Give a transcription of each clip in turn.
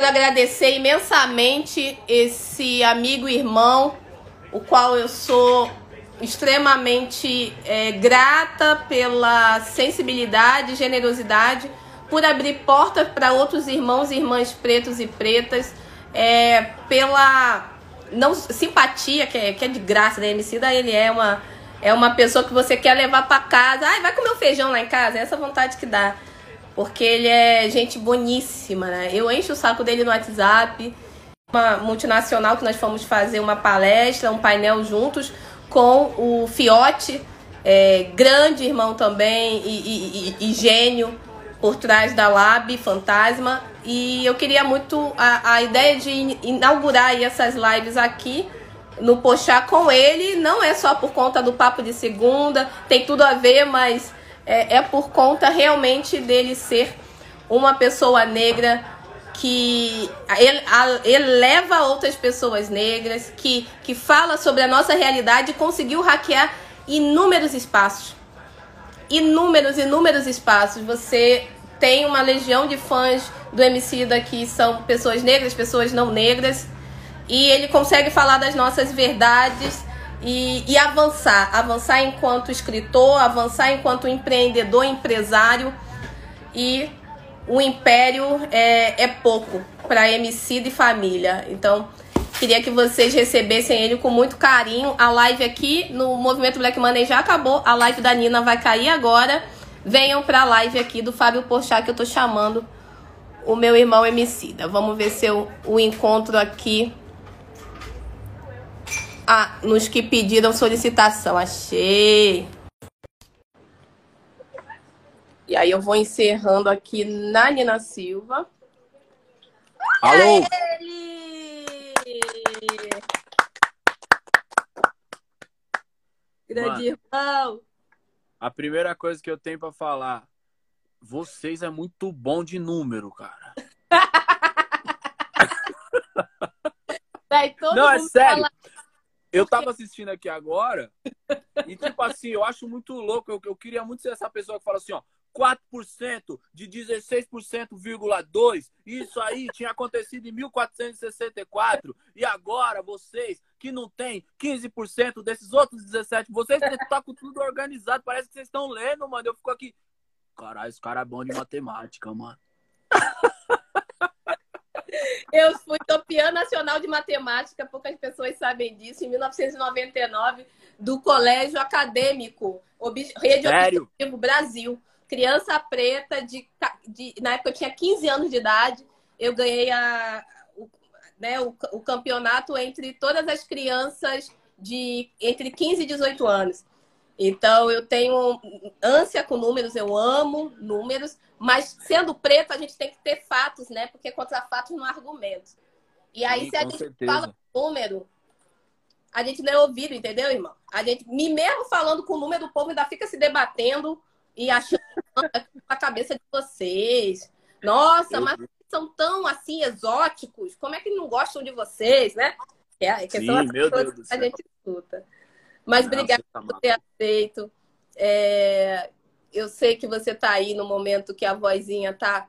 Quero agradecer imensamente esse amigo e irmão, o qual eu sou extremamente é, grata pela sensibilidade generosidade, por abrir portas para outros irmãos e irmãs pretos e pretas, é, pela não simpatia, que é, que é de graça, né? MC da ele é uma, é uma pessoa que você quer levar para casa. Ai, vai comer um feijão lá em casa, é essa vontade que dá porque ele é gente boníssima, né? Eu encho o saco dele no WhatsApp. Uma multinacional que nós fomos fazer uma palestra, um painel juntos com o Fiote, é, grande irmão também e, e, e, gênio por trás da Lab Fantasma. E eu queria muito a, a ideia de inaugurar essas lives aqui no Pochá com ele. Não é só por conta do papo de segunda, tem tudo a ver, mas é, é por conta realmente dele ser uma pessoa negra que eleva outras pessoas negras, que, que fala sobre a nossa realidade e conseguiu hackear inúmeros espaços. Inúmeros, inúmeros espaços. Você tem uma legião de fãs do MC que são pessoas negras, pessoas não negras, e ele consegue falar das nossas verdades e, e avançar. Avançar enquanto escritor, avançar enquanto empreendedor, empresário. E o império é, é pouco para MC de família. Então, queria que vocês recebessem ele com muito carinho. A live aqui no Movimento Black Money já acabou. A live da Nina vai cair agora. Venham para a live aqui do Fábio Porchat que eu tô chamando o meu irmão Emicida. Vamos ver se eu, o encontro aqui ah, nos que pediram solicitação. Achei. E aí eu vou encerrando aqui na Nina Silva. Alô? Grande Mano, irmão. A primeira coisa que eu tenho para falar, vocês é muito bom de número, cara. Não, é sério. Fala eu tava assistindo aqui agora e, tipo assim, eu acho muito louco. Eu, eu queria muito ser essa pessoa que fala assim, ó. 4% de 16,2%. Isso aí tinha acontecido em 1464. E agora vocês que não tem 15% desses outros 17, vocês estão com tudo organizado. Parece que vocês estão lendo, mano. Eu fico aqui. Caralho, esse cara é bom de matemática, mano. Eu fui campeã nacional de matemática, poucas pessoas sabem disso, em 1999, do Colégio Acadêmico, Rede Sério? Objetivo Brasil. Criança preta, de, de, na época eu tinha 15 anos de idade, eu ganhei a, o, né, o, o campeonato entre todas as crianças de entre 15 e 18 anos. Então, eu tenho ânsia com números, eu amo números, mas sendo preto, a gente tem que ter fatos, né? Porque contra fatos não há argumentos. E aí, Sim, se a gente certeza. fala número, a gente não é ouvido, entendeu, irmão? A gente, me mesmo falando com o número, o povo ainda fica se debatendo e achando a cabeça de vocês. Nossa, mas são tão assim exóticos, como é que não gostam de vocês, né? É, que Sim, são as meu Deus do céu. a gente escuta. Mas Não, obrigada tá por ter aceito. É, eu sei que você está aí no momento que a vozinha está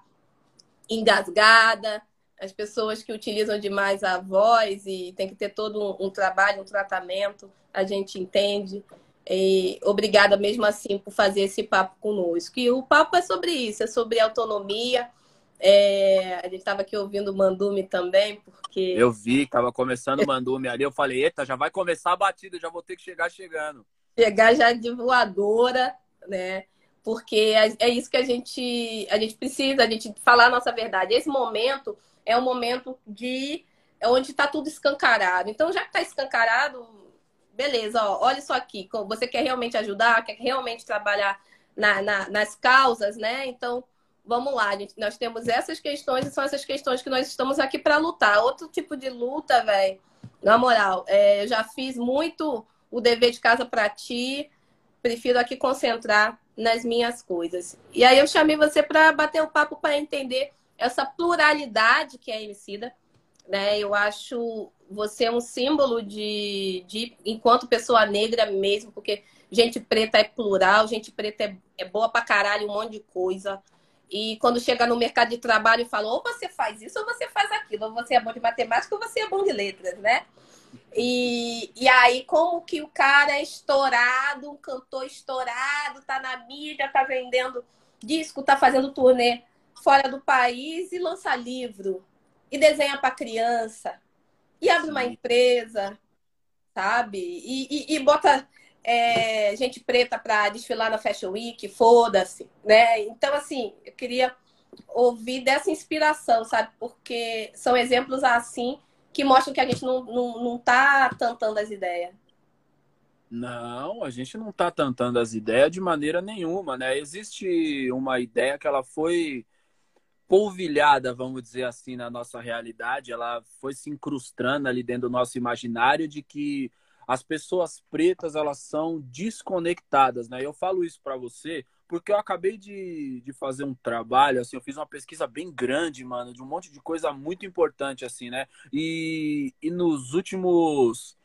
engasgada. As pessoas que utilizam demais a voz e tem que ter todo um, um trabalho, um tratamento, a gente entende. E obrigada mesmo assim por fazer esse papo conosco. E o papo é sobre isso, é sobre autonomia, é, a gente estava aqui ouvindo o Mandume também, porque. Eu vi, estava começando o Mandume ali. Eu falei, eita, já vai começar a batida, já vou ter que chegar chegando. Chegar já de voadora, né? Porque é, é isso que a gente, a gente precisa, a gente falar a nossa verdade. Esse momento é um momento de é onde está tudo escancarado. Então, já que está escancarado, beleza, ó, olha só aqui. Você quer realmente ajudar, quer realmente trabalhar na, na, nas causas, né? Então vamos lá, gente, nós temos essas questões e são essas questões que nós estamos aqui para lutar. Outro tipo de luta, velho, na moral, é, eu já fiz muito o dever de casa para ti, prefiro aqui concentrar nas minhas coisas. E aí eu chamei você para bater o papo para entender essa pluralidade que é a Emicida, né? Eu acho você um símbolo de, de enquanto pessoa negra mesmo, porque gente preta é plural, gente preta é, é boa pra caralho, um monte de coisa E quando chega no mercado de trabalho, fala: ou você faz isso, ou você faz aquilo, ou você é bom de matemática, ou você é bom de letras, né? E, e aí, como que o cara é estourado, um cantor estourado, tá na mídia, tá vendendo disco, tá fazendo turnê fora do país e lança livro, e desenha para criança, e abre uma empresa, sabe? E, e, e bota é, gente preta para desfilar na Fashion Week, foda-se, né? Então, assim, eu queria ouvir dessa inspiração, sabe? Porque são exemplos assim que mostram que a gente não, não, não tá tantando as ideias. Não, a gente não está tentando as ideias de maneira nenhuma, né? Existe uma ideia que ela foi polvilhada, vamos dizer assim, na nossa realidade, ela foi se incrustando ali dentro do nosso imaginário de que as pessoas pretas elas são desconectadas, né? Eu falo isso para você porque eu acabei de, de fazer um trabalho, assim, eu fiz uma pesquisa bem grande, mano, de um monte de coisa muito importante, assim, né? E, e nos últimos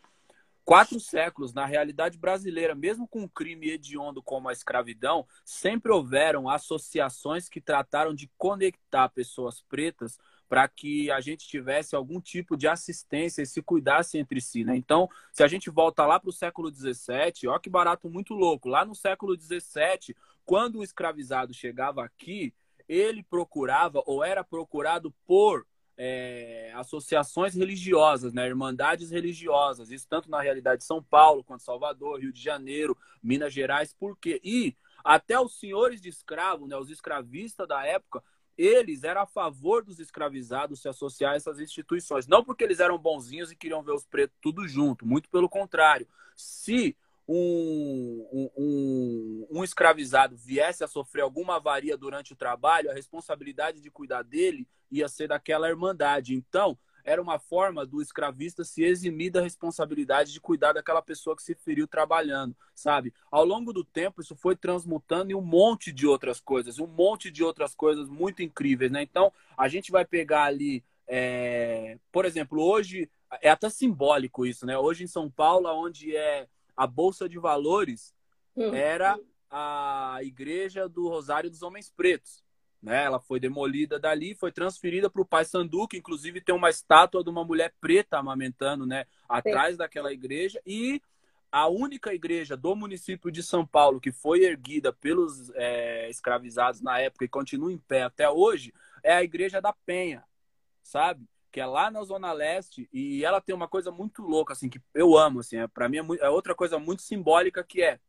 quatro séculos, na realidade brasileira, mesmo com um crime hediondo como a escravidão, sempre houveram associações que trataram de conectar pessoas pretas para que a gente tivesse algum tipo de assistência e se cuidasse entre si, né? Então, se a gente volta lá para o século XVII, ó que barato muito louco. Lá no século XVII, quando o escravizado chegava aqui, ele procurava ou era procurado por é, associações religiosas, né, irmandades religiosas, isso tanto na realidade de São Paulo quanto Salvador, Rio de Janeiro, Minas Gerais, por quê? E até os senhores de escravo, né, os escravistas da época, eles eram a favor dos escravizados se associar a essas instituições. Não porque eles eram bonzinhos e queriam ver os pretos tudo junto, muito pelo contrário. Se um, um, um, escravizado viesse a sofrer alguma avaria durante o trabalho, a responsabilidade de cuidar dele ia ser daquela irmandade. Então, era uma forma do escravista se eximir da responsabilidade de cuidar daquela pessoa que se feriu trabalhando, sabe? Ao longo do tempo, isso foi transmutando em um monte de outras coisas, um monte de outras coisas muito incríveis, né? Então, a gente vai pegar ali, é... por exemplo, hoje é até simbólico isso, né? Hoje em São Paulo, onde é a Bolsa de Valores hum. era a igreja do Rosário dos Homens Pretos. Né? Ela foi demolida dali, foi transferida para o Pai Sandu, que inclusive tem uma estátua de uma mulher preta amamentando né? atrás Sim. daquela igreja. E a única igreja do município de São Paulo que foi erguida pelos é, escravizados na época e continua em pé até hoje é a igreja da Penha, sabe? que é lá na Zona Leste, e ela tem uma coisa muito louca, assim, que eu amo, assim, é, para mim é, muito, é outra coisa muito simbólica que é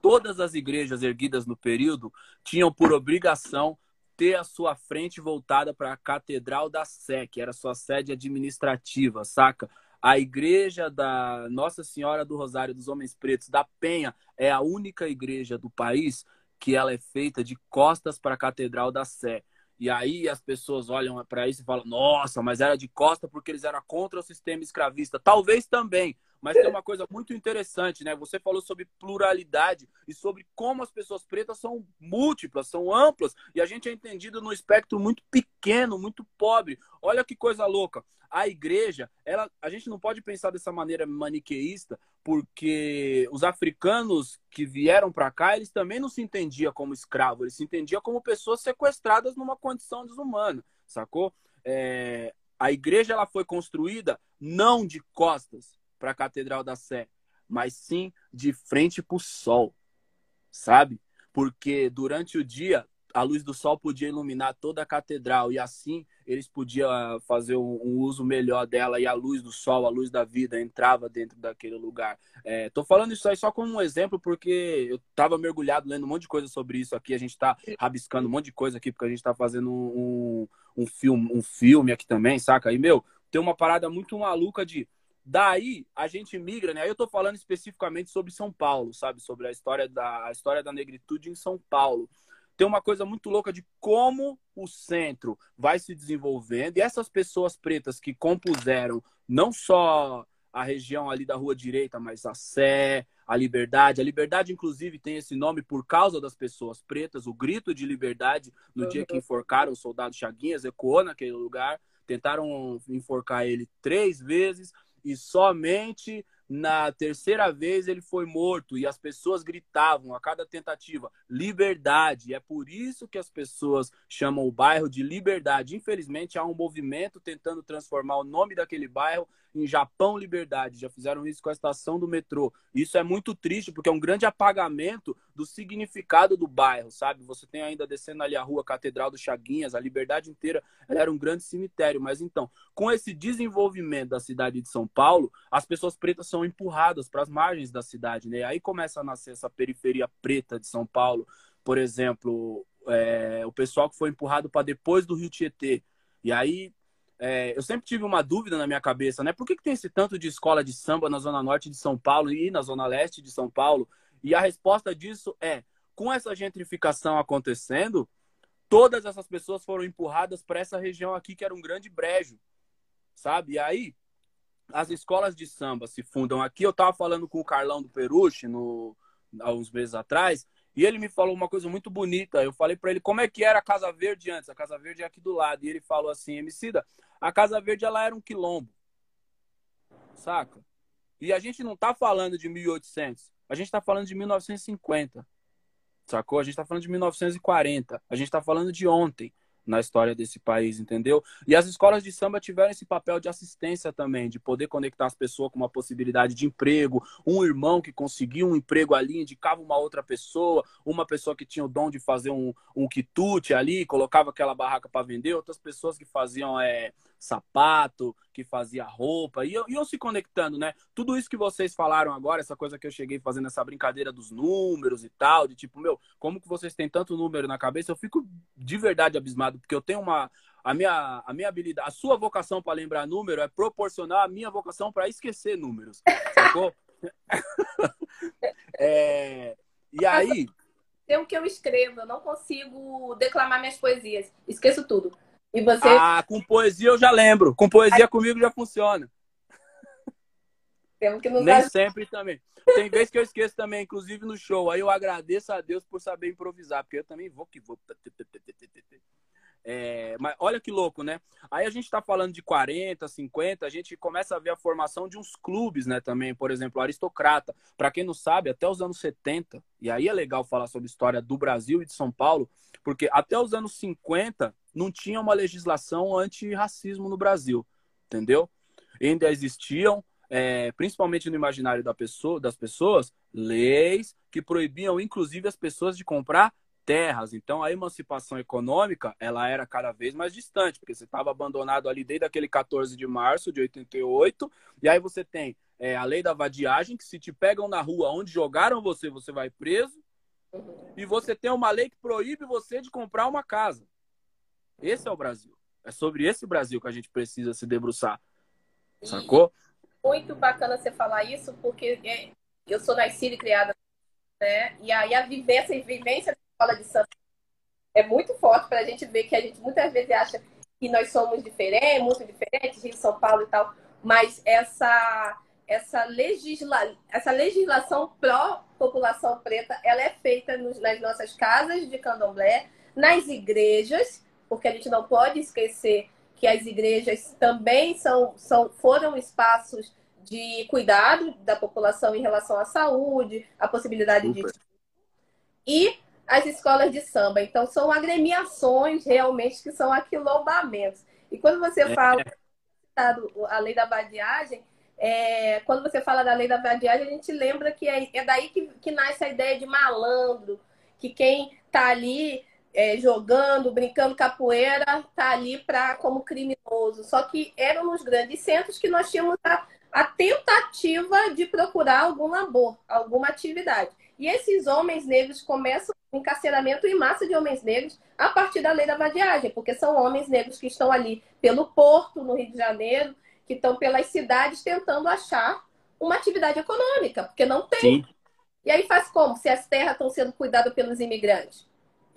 todas as igrejas erguidas no período tinham por obrigação ter a sua frente voltada para a Catedral da Sé, que era sua sede administrativa, saca? A igreja da Nossa Senhora do Rosário dos Homens Pretos da Penha é a única igreja do país que ela é feita de costas para a Catedral da Sé. E aí as pessoas olham para isso e falam: nossa, mas era de costa porque eles eram contra o sistema escravista. Talvez também, mas tem uma coisa muito interessante, né? Você falou sobre pluralidade e sobre como as pessoas pretas são múltiplas, são amplas, e a gente é entendido num espectro muito pequeno, muito pobre. Olha que coisa louca. A igreja, ela, a gente não pode pensar dessa maneira maniqueísta, porque os africanos que vieram para cá, eles também não se entendiam como escravos, eles se entendiam como pessoas sequestradas numa condição desumana, sacou? É, a igreja ela foi construída não de costas para a Catedral da Sé, mas sim de frente para o sol, sabe? Porque durante o dia a luz do sol podia iluminar toda a catedral e assim eles podiam ah, fazer um, uso melhor dela e a luz do sol, a luz da vida entrava dentro daquele lugar. É, tô falando isso aí só como um exemplo porque eu estava mergulhado lendo um monte de coisa sobre isso aqui. A gente está rabiscando um monte de coisa aqui porque a gente está fazendo um, um, filme, um filme aqui também, saca? E meu, tem uma parada muito maluca de Daí a gente migra, né? Aí eu tô falando especificamente sobre São Paulo, sabe? Sobre a história da, a história da negritude em São Paulo tem uma coisa muito louca de como o centro vai se desenvolvendo e essas pessoas pretas que compuseram não só a região ali da Rua Direita, mas a Sé, a Liberdade. A Liberdade, inclusive, tem esse nome por causa das pessoas pretas. O grito de liberdade no uhum. dia que enforcaram o soldado Chaguinhas ecoou naquele lugar. Tentaram enforcar ele três vezes e somente Na terceira vez ele foi morto e as pessoas gritavam a cada tentativa: liberdade. É por isso que as pessoas chamam o bairro de Liberdade. Infelizmente, há um movimento tentando transformar o nome daquele bairro em Japão Liberdade. Já fizeram isso com a estação do metrô. Isso é muito triste, porque é um grande apagamento do significado do bairro, sabe? Você tem ainda descendo ali a rua Catedral do Chaguinhas, a Liberdade inteira era um grande cemitério. Mas então, com esse desenvolvimento da cidade de São Paulo, as pessoas pretas são empurradas para as margens da cidade, né? Aí começa a nascer essa periferia preta de São Paulo. Por exemplo, é, o pessoal que foi empurrado para depois do Rio Tietê. E aí é, eu sempre tive uma dúvida na minha cabeça, né? Por que, que tem esse tanto de escola de samba na Zona Norte de São Paulo e na Zona Leste de São Paulo? E a resposta disso é: com essa gentrificação acontecendo, todas essas pessoas foram empurradas para essa região aqui, que era um grande brejo, sabe? E aí, as escolas de samba se fundam aqui. Eu estava falando com o Carlão do Peruche no, há uns meses atrás, e ele me falou uma coisa muito bonita. Eu falei para ele como é que era a Casa Verde antes. A Casa Verde é aqui do lado. E ele falou assim, Emicida, a Casa Verde ela era um quilombo. Saca? E a gente não tá falando de 1800. A gente tá falando de 1950. Sacou? A gente tá falando de 1940. A gente tá falando de ontem na história desse país, entendeu? E as escolas de samba tiveram esse papel de assistência também, de poder conectar as pessoas com uma possibilidade de emprego, um irmão que conseguiu um emprego ali, indicava uma outra pessoa, uma pessoa que tinha o dom de fazer um, um quitute ali, colocava aquela barraca para vender, outras pessoas que faziam é, sapato, que fazia roupa, e iam se conectando, né? Tudo isso que vocês falaram agora, essa coisa que eu cheguei fazendo essa brincadeira dos números e tal, de tipo, meu, como que vocês têm tanto número na cabeça? Eu fico de verdade abismado, porque eu tenho uma. A minha, a minha habilidade, a sua vocação para lembrar número é proporcional à minha vocação para esquecer números. Sacou? é, e aí. Tem o que eu escrevo, eu não consigo declamar minhas poesias. Esqueço tudo. E você. Ah, com poesia eu já lembro. Com poesia Ai. comigo já funciona. Temos que nos Nem sempre também. Tem vezes que eu esqueço também, inclusive no show. Aí eu agradeço a Deus por saber improvisar, porque eu também vou que vou. É, mas olha que louco, né? Aí a gente está falando de 40, 50, a gente começa a ver a formação de uns clubes, né? Também, por exemplo, Aristocrata. Para quem não sabe, até os anos 70, e aí é legal falar sobre história do Brasil e de São Paulo, porque até os anos 50 não tinha uma legislação anti-racismo no Brasil, entendeu? Ainda existiam, é, principalmente no imaginário da pessoa, das pessoas, leis que proibiam, inclusive, as pessoas de comprar terras. Então, a emancipação econômica, ela era cada vez mais distante, porque você estava abandonado ali desde aquele 14 de março de 88, e aí você tem é, a lei da vadiagem, que se te pegam na rua onde jogaram você, você vai preso, e você tem uma lei que proíbe você de comprar uma casa. Esse é o Brasil. É sobre esse Brasil que a gente precisa se debruçar. Sacou? Muito bacana você falar isso, porque é, eu sou nascida e criada, né? E aí a vivência e vivência da escola de Santa é muito forte para a gente ver que a gente muitas vezes acha que nós somos diferentes, muito diferentes, Rio São Paulo e tal, mas essa essa, legisla... essa legislação pró-população preta, ela é feita nos, nas nossas casas de candomblé, nas igrejas, porque a gente não pode esquecer que as igrejas também são, são, foram espaços de cuidado da população em relação à saúde, a possibilidade Super. de. E as escolas de samba. Então, são agremiações realmente que são aquilombamentos. E quando você é. fala a lei da vadiagem, é, quando você fala da lei da vadiagem, a gente lembra que é, é daí que, que nasce a ideia de malandro, que quem está ali é, jogando, brincando capoeira, tá ali para como criminoso. Só que eram nos grandes centros que nós tínhamos a, a tentativa de procurar algum labor, alguma atividade. E esses homens negros começam o encarceramento em massa de homens negros a partir da lei da vadiagem, porque são homens negros que estão ali pelo porto, no Rio de Janeiro, que estão pelas cidades tentando achar uma atividade econômica, porque não tem. Sim. E aí faz como? Se as terras estão sendo cuidadas pelos imigrantes?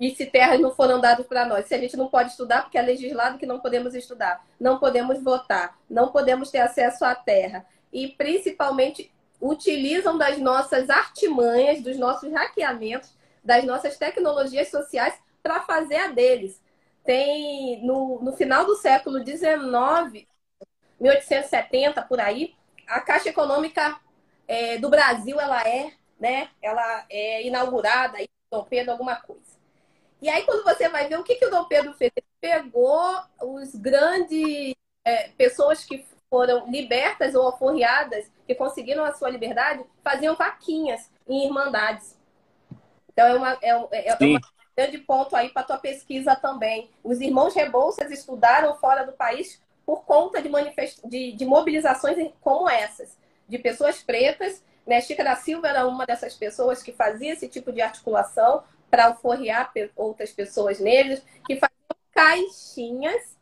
E se terras não foram dadas para nós? Se a gente não pode estudar porque é legislado que não podemos estudar, não podemos votar, não podemos ter acesso à terra. E principalmente utilizam das nossas artimanhas, dos nossos hackeamentos, das nossas tecnologias sociais para fazer a deles. Tem no, no final do século XIX, 1870 por aí, a Caixa Econômica é, do Brasil ela é, né? Ela é inaugurada aí, Dom alguma coisa. E aí, quando você vai ver o que, que o Dom Pedro fez, ele pegou os grandes é, pessoas que foram libertas ou alforriadas, que conseguiram a sua liberdade, faziam vaquinhas em irmandades. Então, é, uma, é, é, é um grande ponto aí para a tua pesquisa também. Os irmãos Rebouças estudaram fora do país por conta de, manifest... de, de mobilizações como essas, de pessoas pretas. Né? Chica da Silva era uma dessas pessoas que fazia esse tipo de articulação para alforriar outras pessoas negras, que faziam caixinhas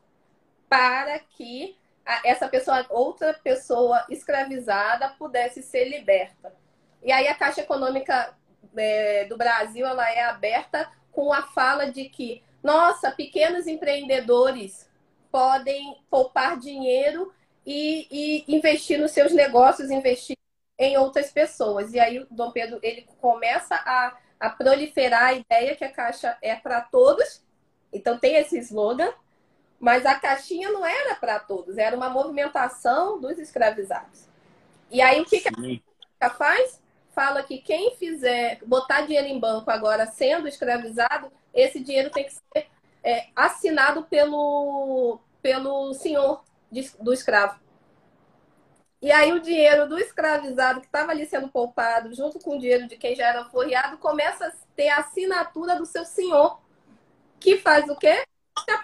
para que essa pessoa, outra pessoa escravizada pudesse ser liberta. E aí a Caixa Econômica é, do Brasil ela é aberta com a fala de que, nossa, pequenos empreendedores podem poupar dinheiro e, e investir nos seus negócios, investir em outras pessoas. E aí o Dom Pedro ele começa a a proliferar a ideia que a caixa é para todos. Então tem esse slogan, mas a caixinha não era para todos, era uma movimentação dos escravizados. E aí o que, que a caixa faz? Fala que quem fizer botar dinheiro em banco agora sendo escravizado, esse dinheiro tem que ser é, assinado pelo, pelo senhor do escravo. E aí o dinheiro do escravizado que estava ali sendo poupado, junto com o dinheiro de quem já era forreado, começa a ter a assinatura do seu senhor, que faz o quê? A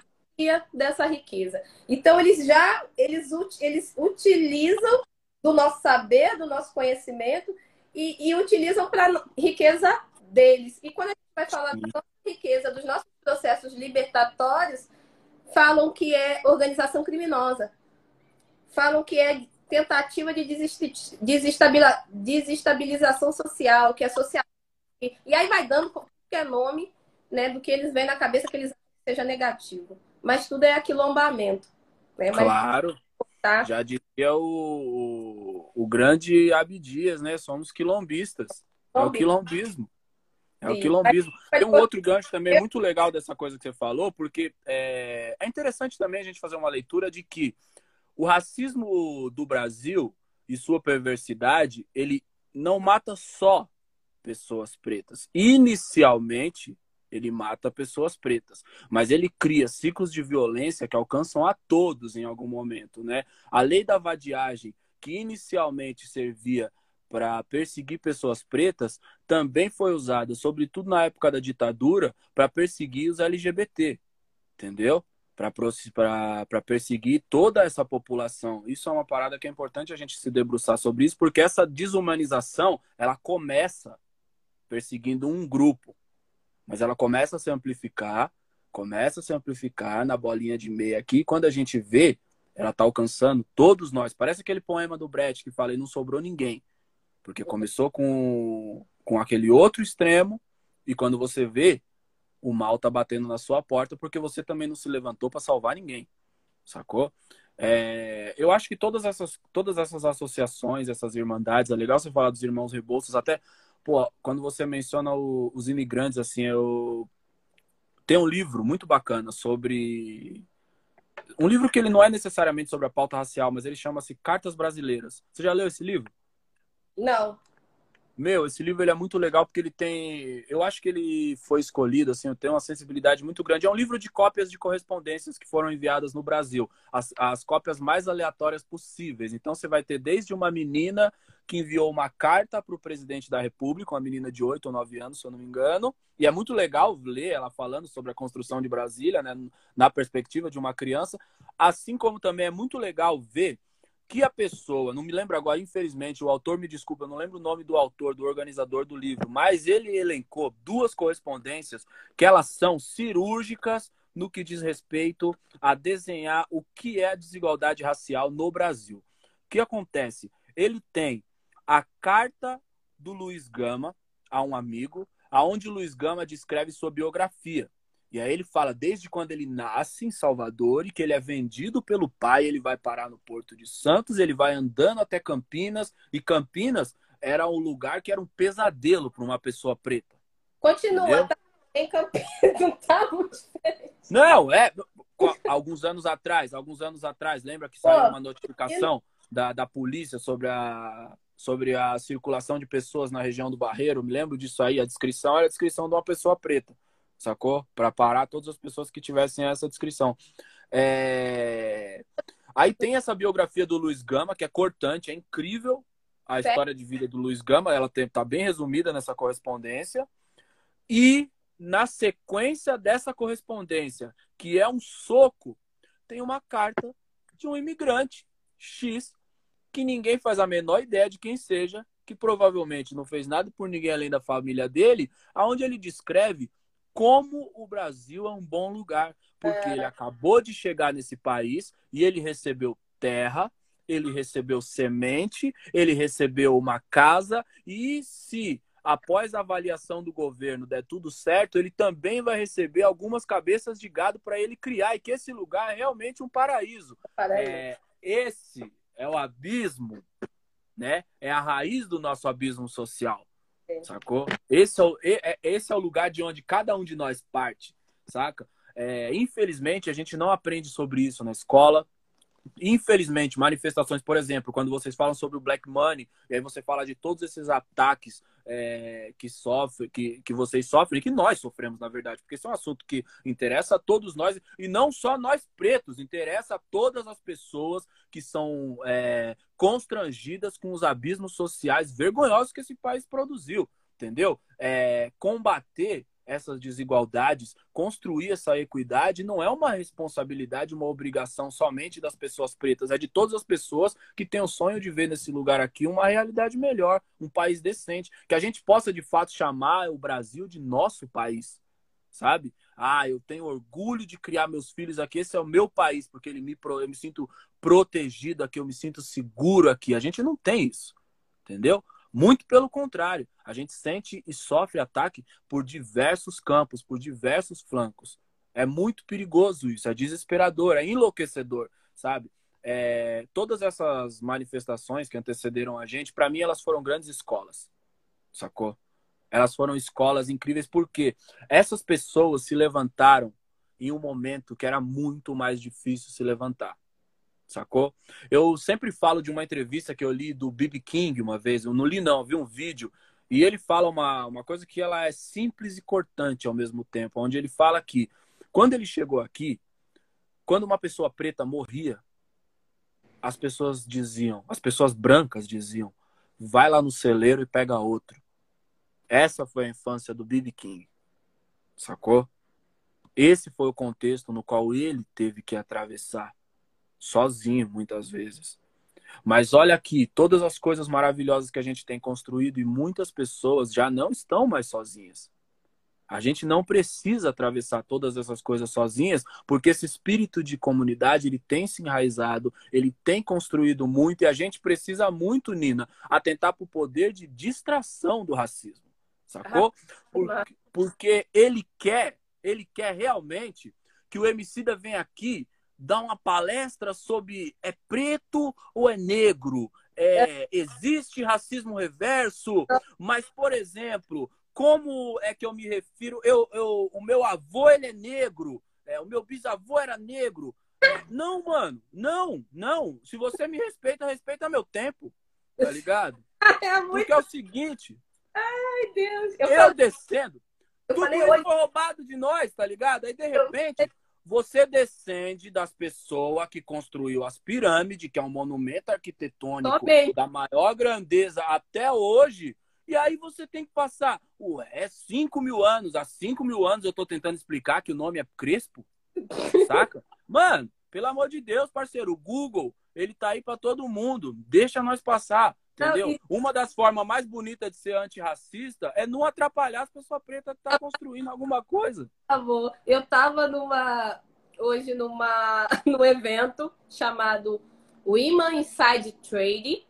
dessa riqueza. Então eles já eles, eles utilizam do nosso saber, do nosso conhecimento e, e utilizam para riqueza deles. E quando a gente vai falar da nossa riqueza, dos nossos processos libertatórios, falam que é organização criminosa. Falam que é tentativa de desestabilização social, que é social. E aí vai dando qualquer nome né, do que eles veem na cabeça que eles seja negativo. Mas tudo é aquilombamento. Né? Mas, claro. Tá? Já dizia o, o, o grande Abdias, né? Somos quilombistas. É o quilombismo. É o quilombismo. Tem um outro gancho também muito legal dessa coisa que você falou, porque é, é interessante também a gente fazer uma leitura de que o racismo do Brasil e sua perversidade, ele não mata só pessoas pretas. Inicialmente, ele mata pessoas pretas, mas ele cria ciclos de violência que alcançam a todos em algum momento, né? A lei da vadiagem, que inicialmente servia para perseguir pessoas pretas, também foi usada, sobretudo na época da ditadura, para perseguir os LGBT, entendeu? Para perseguir toda essa população. Isso é uma parada que é importante a gente se debruçar sobre isso, porque essa desumanização, ela começa perseguindo um grupo, mas ela começa a se amplificar, começa a se amplificar na bolinha de meia aqui, quando a gente vê, ela está alcançando todos nós. Parece aquele poema do Brecht que fala e não sobrou ninguém, porque começou com, com aquele outro extremo, e quando você vê, o mal tá batendo na sua porta porque você também não se levantou para salvar ninguém, sacou? É, eu acho que todas essas, todas essas associações, essas irmandades, é legal você falar dos irmãos Rebouças, até, pô, quando você menciona o, os imigrantes, assim, eu tem um livro muito bacana sobre um livro que ele não é necessariamente sobre a pauta racial, mas ele chama-se Cartas Brasileiras. Você já leu esse livro? Não. Meu, esse livro ele é muito legal porque ele tem. Eu acho que ele foi escolhido, assim, tem uma sensibilidade muito grande. É um livro de cópias de correspondências que foram enviadas no Brasil, as, as cópias mais aleatórias possíveis. Então você vai ter desde uma menina que enviou uma carta para o presidente da República, uma menina de 8 ou 9 anos, se eu não me engano. E é muito legal ler ela falando sobre a construção de Brasília, né, na perspectiva de uma criança. Assim como também é muito legal ver que a pessoa, não me lembro agora, infelizmente, o autor me desculpa, eu não lembro o nome do autor, do organizador do livro, mas ele elencou duas correspondências que elas são cirúrgicas no que diz respeito a desenhar o que é a desigualdade racial no Brasil. O que acontece? Ele tem a carta do Luiz Gama a um amigo, aonde Luiz Gama descreve sua biografia. E aí ele fala desde quando ele nasce em Salvador e que ele é vendido pelo pai, ele vai parar no Porto de Santos, ele vai andando até Campinas e Campinas era um lugar que era um pesadelo para uma pessoa preta. Continua, tá? em Campinas não tá muito diferente. Não, é alguns anos atrás, alguns anos atrás, lembra que saiu Pô, uma notificação eu... da, da polícia sobre a sobre a circulação de pessoas na região do Barreiro. Me lembro disso aí. A descrição era a descrição de uma pessoa preta, sacou? Para parar todas as pessoas que tivessem essa descrição. É... Aí tem essa biografia do Luiz Gama, que é cortante, é incrível a história de vida do Luiz Gama. Ela está bem resumida nessa correspondência. E na sequência dessa correspondência, que é um soco, tem uma carta de um imigrante X que ninguém faz a menor ideia de quem seja, que provavelmente não fez nada por ninguém além da família dele, aonde ele descreve como o Brasil é um bom lugar, porque é. ele acabou de chegar nesse país e ele recebeu terra, ele recebeu semente, ele recebeu uma casa e se após a avaliação do governo der tudo certo, ele também vai receber algumas cabeças de gado para ele criar e que esse lugar é realmente um paraíso. paraíso. É, esse é o abismo, né? É a raiz do nosso abismo social. Sacou? Esse é, o, é, esse é o lugar de onde cada um de nós parte, saca? É, infelizmente, a gente não aprende sobre isso na escola. Infelizmente, manifestações, por exemplo, quando vocês falam sobre o black money, e aí você fala de todos esses ataques é, que sofre, que, que vocês sofrem, que nós sofremos, na verdade, porque esse é um assunto que interessa a todos nós, e não só nós pretos, interessa a todas as pessoas que são é, constrangidas com os abismos sociais vergonhosos que esse país produziu, entendeu? É, combater essas desigualdades, construir essa equidade não é uma responsabilidade, uma obrigação somente das pessoas pretas, é de todas as pessoas que têm o sonho de ver nesse lugar aqui uma realidade melhor, um país decente, que a gente possa de fato chamar o Brasil de nosso país, sabe? Ah, eu tenho orgulho de criar meus filhos aqui, esse é o meu país, porque ele me, eu me sinto protegido aqui, eu me sinto seguro aqui. A gente não tem isso, entendeu? Muito pelo contrário, a gente sente e sofre ataque por diversos campos, por diversos flancos. É muito perigoso isso, é desesperador, é enlouquecedor, sabe? É, todas essas manifestações que antecederam a gente, para mim, elas foram grandes escolas, sacou? Elas foram escolas incríveis porque essas pessoas se levantaram em um momento que era muito mais difícil se levantar sacou? Eu sempre falo de uma entrevista que eu li do B.B. King uma vez, eu não li não, vi um vídeo, e ele fala uma, uma coisa que ela é simples e cortante ao mesmo tempo, onde ele fala que quando ele chegou aqui, quando uma pessoa preta morria, as pessoas diziam, as pessoas brancas diziam, vai lá no celeiro e pega outro. Essa foi a infância do B.B. King, sacou? Esse foi o contexto no qual ele teve que atravessar sozinho muitas vezes. Mas olha aqui, todas as coisas maravilhosas que a gente tem construído e muitas pessoas já não estão mais sozinhas. A gente não precisa atravessar todas essas coisas sozinhas, porque esse espírito de comunidade ele tem se enraizado, ele tem construído muito e a gente precisa muito, Nina, atentar para o poder de distração do racismo, sacou? Porque, ele quer, ele quer realmente que o Emicida venha aqui dar uma palestra sobre é preto ou é negro? É, existe racismo reverso? Mas, por exemplo, como é que eu me refiro? Eu, eu, o meu avô ele é negro, é, o meu bisavô era negro. Não, mano, não, não. Se você me respeita, respeita meu tempo, tá ligado? É muito... Porque é o seguinte. Ai, Deus. Eu, eu descendo. Eu tudo falei, foi roubado de nós, tá ligado? Aí, de repente, você descende das pessoas que construiu as pirâmides, que é um monumento arquitetônico da maior grandeza até hoje. E aí você tem que passar, ué, 5 mil anos. Há 5 mil anos eu tô tentando explicar que o nome é Crespo. Saca? Mano, pelo amor de Deus, parceiro, o Google, ele tá aí para todo mundo. Deixa nós passar. Entendeu? Não, e... Uma das formas mais bonitas de ser antirracista é não atrapalhar as pessoas pretas que estão tá construindo alguma coisa. Por favor. Eu tava numa hoje numa num evento chamado Women Inside Trade,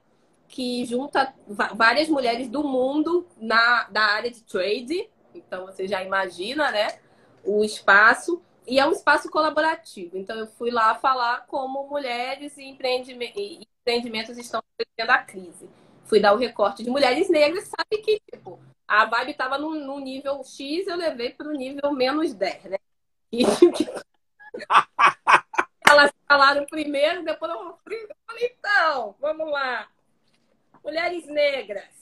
que junta várias mulheres do mundo na da área de trade. Então você já imagina, né? O espaço. E é um espaço colaborativo. Então eu fui lá falar como mulheres e empreendimentos empreendimentos estão sofrendo a crise. Fui dar o recorte de mulheres negras, sabe que, tipo, a vibe estava no, no, nível X, eu levei para o nível menos 10, né? E, elas falaram primeiro, depois eu falei, então, vamos lá. Mulheres negras.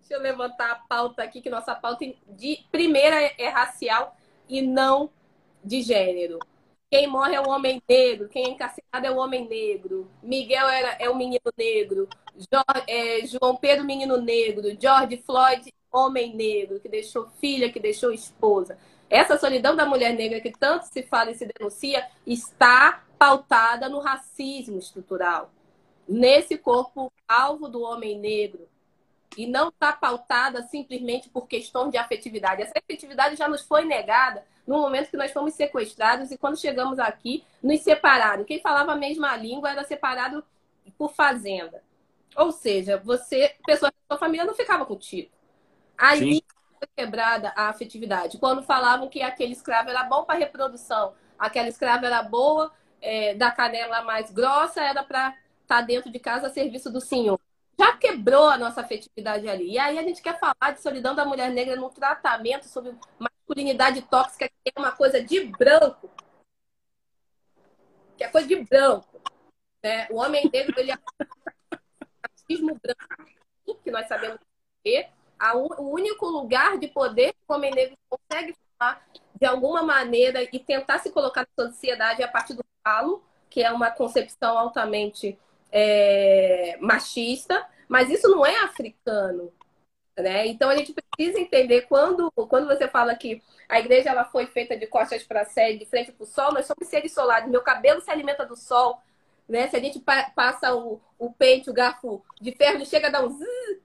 Deixa eu levantar a pauta aqui, que nossa pauta de primeira é racial e não de gênero. Quem morre é o homem negro, quem é encarcerado é o homem negro. Miguel era, é o menino negro. é, João Pedro, menino negro. George Floyd, homem negro, que deixou filha, que deixou esposa. Essa solidão da mulher negra que tanto se fala e se denuncia está pautada no racismo estrutural, nesse corpo alvo do homem negro. E não está pautada simplesmente por questão de afetividade. Essa afetividade já nos foi negada no momento que nós fomos sequestrados e quando chegamos aqui, nos separaram. Quem falava a mesma língua era separado por fazenda. Ou seja, você, pessoas da sua família não ficava contigo. Ali Sim. foi quebrada a afetividade. Quando falavam que aquele escravo era bom para reprodução, aquela escrava era boa, é, da canela mais grossa, era para estar tá dentro de casa a serviço do senhor. Já quebrou a nossa afetividade ali. E aí a gente quer falar de solidão da mulher negra no tratamento sobre masculinidade tóxica, que é uma coisa de branco. Que é coisa de branco. Né? O homem negro, ele é branco, que nós sabemos que o único lugar de poder que o homem negro consegue falar de alguma maneira e tentar se colocar na sociedade é a partir do falo, que é uma concepção altamente é, machista, mas isso não é africano. Né? Então a gente precisa entender quando, quando você fala que a igreja ela foi feita de costas para a sede, de frente para o sol, nós somos seres solares. Meu cabelo se alimenta do sol. Né? Se a gente passa o, o pente, o garfo de ferro, chega a dar um zzz,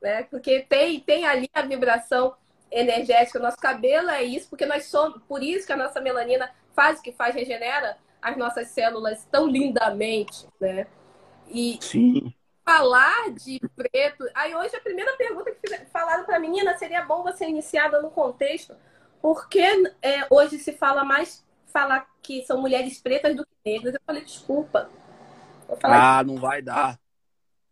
né? Porque tem, tem ali a vibração energética. Nosso cabelo é isso, porque nós somos, por isso que a nossa melanina faz o que faz, regenera as nossas células tão lindamente, né? E Sim. Falar de preto. Aí hoje a primeira pergunta que falaram para a menina seria bom você iniciar no contexto, porque é, hoje se fala mais falar que são mulheres pretas do que negras. Eu falei, desculpa. ah, não vai dar.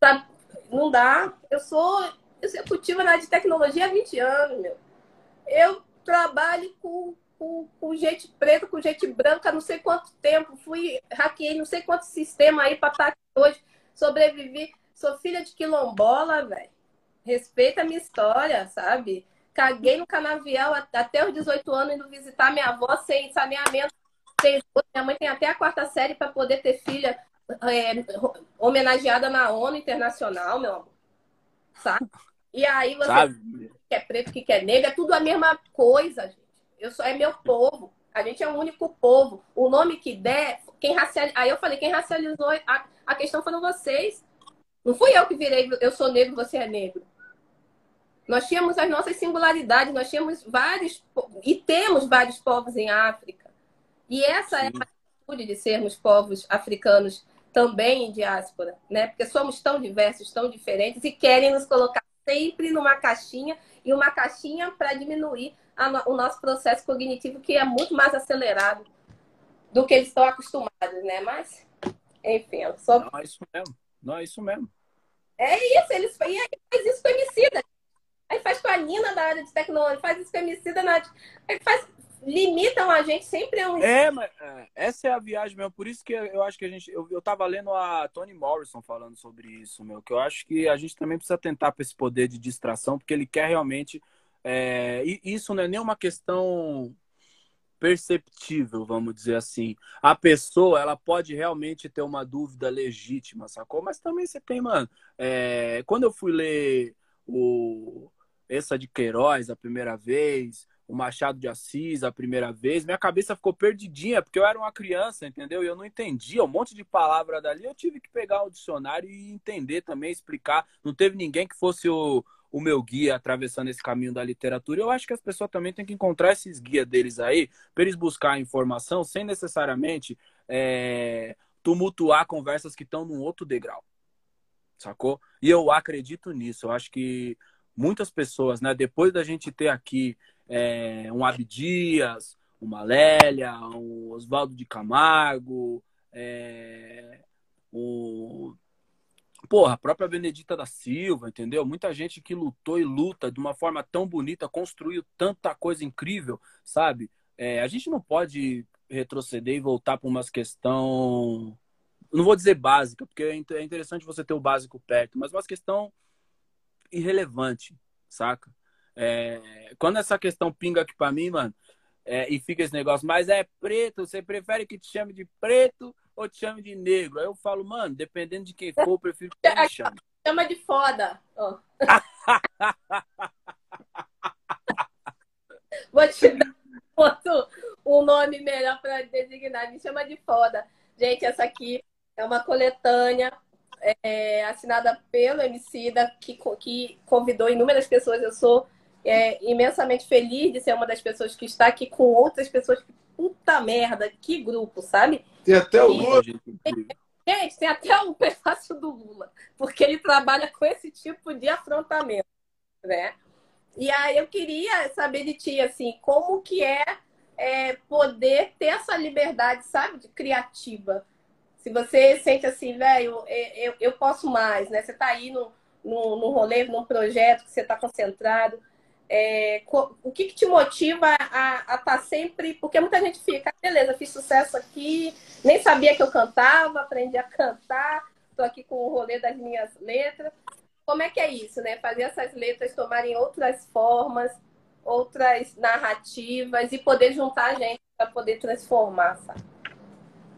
Sabe? Não dá. Eu sou executiva na área de tecnologia há 20 anos, meu. Eu trabalho com com, com gente preta, com gente branca, não sei quanto tempo. Fui, hackeei não sei quanto sistema aí para estar aqui hoje. Sobrevivi. Sou filha de quilombola, velho. Respeita a minha história, sabe? Caguei no canavial até os 18 anos indo visitar minha avó sem saneamento. Minha mãe tem até a quarta série para poder ter filha é, homenageada na ONU Internacional, meu amor. Sabe? E aí você Sabe? que é preto, que é negro, é tudo a mesma coisa, gente. Eu sou, é meu povo. A gente é o único povo. O nome que der, quem racializou. Aí eu falei, quem racializou a, a questão foram vocês. Não fui eu que virei, eu sou negro, você é negro. Nós tínhamos as nossas singularidades, nós tínhamos vários, e temos vários povos em África. E essa Sim. é a atitude de sermos povos africanos também em diáspora, né? Porque somos tão diversos, tão diferentes e querem nos colocar sempre numa caixinha e uma caixinha para diminuir a, o nosso processo cognitivo, que é muito mais acelerado do que eles estão acostumados, né? Mas, enfim, só. Não, é isso mesmo. Não, é isso mesmo. É isso, eles e aí faz isso com emicida. Aí faz com a Nina da área de tecnologia, faz isso com emicida na aí faz limitam a gente sempre a um É, mas é, essa é a viagem mesmo, por isso que eu acho que a gente eu, eu tava lendo a Toni Morrison falando sobre isso, meu, que eu acho que a gente também precisa tentar para esse poder de distração, porque ele quer realmente é, isso não é nem uma questão perceptível, vamos dizer assim. A pessoa, ela pode realmente ter uma dúvida legítima, sacou? Mas também você tem, mano. É, quando eu fui ler o essa de Queiroz a primeira vez, o Machado de Assis a primeira vez, minha cabeça ficou perdidinha, porque eu era uma criança, entendeu? E eu não entendia um monte de palavra dali. Eu tive que pegar o dicionário e entender também, explicar. Não teve ninguém que fosse o o meu guia atravessando esse caminho da literatura. Eu acho que as pessoas também têm que encontrar esses guias deles aí, para eles buscar informação sem necessariamente é, tumultuar conversas que estão num outro degrau. Sacou? E eu acredito nisso. Eu acho que muitas pessoas, né, depois da gente ter aqui é, um Abdias, uma Lélia, um Oswaldo de Camargo, é, o porra, a própria Benedita da Silva, entendeu? Muita gente que lutou e luta de uma forma tão bonita, construiu tanta coisa incrível, sabe? É, a gente não pode retroceder e voltar para umas questão não vou dizer básica, porque é, é interessante você ter o básico perto, mas uma questão irrelevante, saca? É, quando essa questão pinga aqui pra mim, mano, é, e fica esse negócio, mas é preto, você prefere que te chame de preto ou te chame de negro? Aí eu falo, mano, dependendo de quem for, eu prefiro que me chame. Chama de foda. Oh. Vou te dar outro, um nome melhor para designar. Me chama de foda. Gente, essa aqui é uma coletânea é, assinada pelo Emicida, que, que convidou inúmeras pessoas. Eu sou é, imensamente feliz de ser uma das pessoas que está aqui com outras pessoas. Puta merda, que grupo, sabe? Tem até o Lula. Gente, tem até um pedaço do Lula, porque ele trabalha com esse tipo de afrontamento, né? E aí eu queria saber de ti, assim, como que é, é poder ter essa liberdade, sabe, de criativa. Se você sente assim, velho, eu, eu, eu, posso mais, né? Você tá aí no, no, no rolê, num projeto que você tá concentrado. É, o que, que, te motiva a estar tá sempre. Porque muita gente fica, ah, beleza, fiz sucesso aqui, nem sabia que eu cantava, aprendi a cantar, estou aqui com o rolê das minhas letras como é que é isso, né? Fazer essas letras tomarem outras formas, outras narrativas e poder juntar a gente para poder transformar, sabe?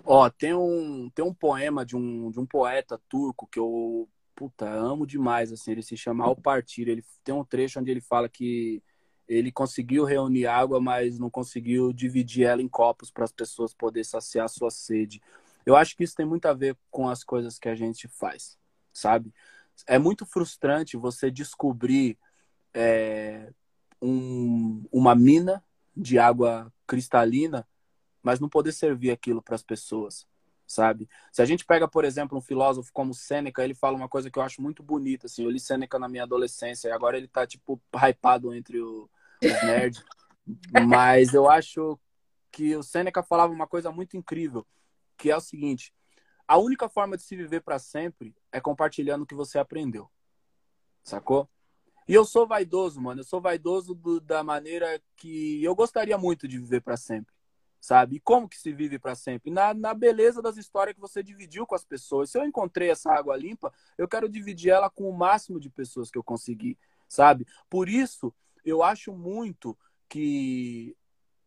Ó, tem um, tem um poema de um, de um poeta turco que eu, puta, amo demais, assim, ele se chama Ao Partir. Ele tem um trecho onde ele fala que ele conseguiu reunir água, mas não conseguiu dividir ela em copos para as pessoas poderem saciar sua sede. Eu acho que isso tem muito a ver com as coisas que a gente faz, sabe? é muito frustrante você descobrir é, um, uma mina de água cristalina, mas não poder servir aquilo para as pessoas, sabe? Se a gente pega, por exemplo, um filósofo como Sêneca, ele fala uma coisa que eu acho muito bonita, assim, eu li Sêneca na minha adolescência e agora ele tá, tipo, hypado entre o, os nerds, mas eu acho que o Sêneca falava uma coisa muito incrível, que é o seguinte, a única forma de se viver para sempre é compartilhando o que você aprendeu. Sacou? E eu sou vaidoso, mano. Eu sou vaidoso do, da maneira que eu gostaria muito de viver para sempre. Sabe? E como que se vive para sempre? Na, na beleza das histórias que você dividiu com as pessoas. Se eu encontrei essa água limpa, eu quero dividir ela com o máximo de pessoas que eu conseguir, sabe? Por isso, eu acho muito que